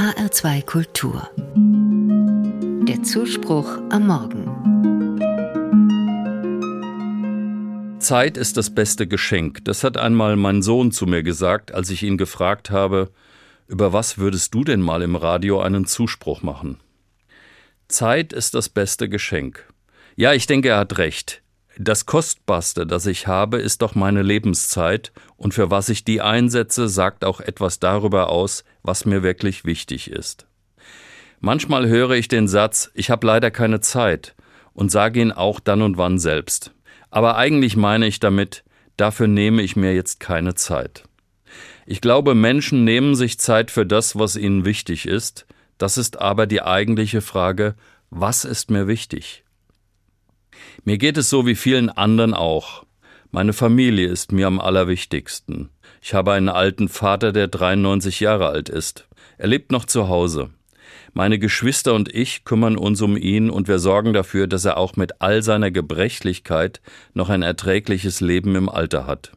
HR2 Kultur. Der Zuspruch am Morgen. Zeit ist das beste Geschenk. Das hat einmal mein Sohn zu mir gesagt, als ich ihn gefragt habe, über was würdest du denn mal im Radio einen Zuspruch machen? Zeit ist das beste Geschenk. Ja, ich denke, er hat recht. Das Kostbarste, das ich habe, ist doch meine Lebenszeit, und für was ich die einsetze, sagt auch etwas darüber aus, was mir wirklich wichtig ist. Manchmal höre ich den Satz, ich habe leider keine Zeit, und sage ihn auch dann und wann selbst. Aber eigentlich meine ich damit, dafür nehme ich mir jetzt keine Zeit. Ich glaube, Menschen nehmen sich Zeit für das, was ihnen wichtig ist, das ist aber die eigentliche Frage, was ist mir wichtig? Mir geht es so wie vielen anderen auch. Meine Familie ist mir am allerwichtigsten. Ich habe einen alten Vater, der 93 Jahre alt ist. Er lebt noch zu Hause. Meine Geschwister und ich kümmern uns um ihn und wir sorgen dafür, dass er auch mit all seiner Gebrechlichkeit noch ein erträgliches Leben im Alter hat.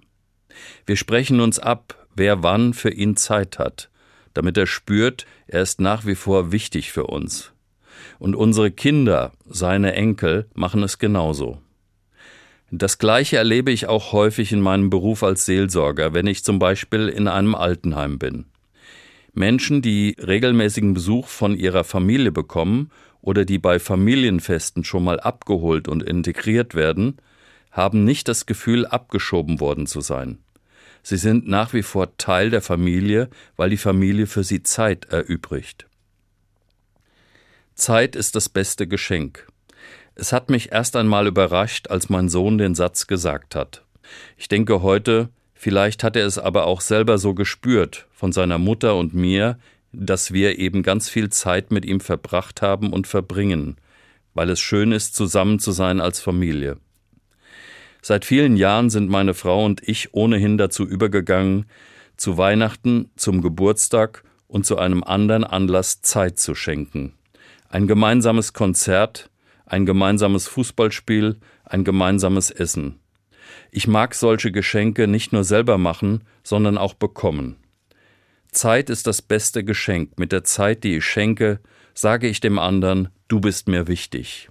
Wir sprechen uns ab, wer wann für ihn Zeit hat, damit er spürt, er ist nach wie vor wichtig für uns. Und unsere Kinder, seine Enkel, machen es genauso. Das Gleiche erlebe ich auch häufig in meinem Beruf als Seelsorger, wenn ich zum Beispiel in einem Altenheim bin. Menschen, die regelmäßigen Besuch von ihrer Familie bekommen oder die bei Familienfesten schon mal abgeholt und integriert werden, haben nicht das Gefühl, abgeschoben worden zu sein. Sie sind nach wie vor Teil der Familie, weil die Familie für sie Zeit erübrigt. Zeit ist das beste Geschenk. Es hat mich erst einmal überrascht, als mein Sohn den Satz gesagt hat. Ich denke heute, vielleicht hat er es aber auch selber so gespürt von seiner Mutter und mir, dass wir eben ganz viel Zeit mit ihm verbracht haben und verbringen, weil es schön ist, zusammen zu sein als Familie. Seit vielen Jahren sind meine Frau und ich ohnehin dazu übergegangen, zu Weihnachten, zum Geburtstag und zu einem anderen Anlass Zeit zu schenken ein gemeinsames Konzert, ein gemeinsames Fußballspiel, ein gemeinsames Essen. Ich mag solche Geschenke nicht nur selber machen, sondern auch bekommen. Zeit ist das beste Geschenk. Mit der Zeit, die ich schenke, sage ich dem anderen, du bist mir wichtig.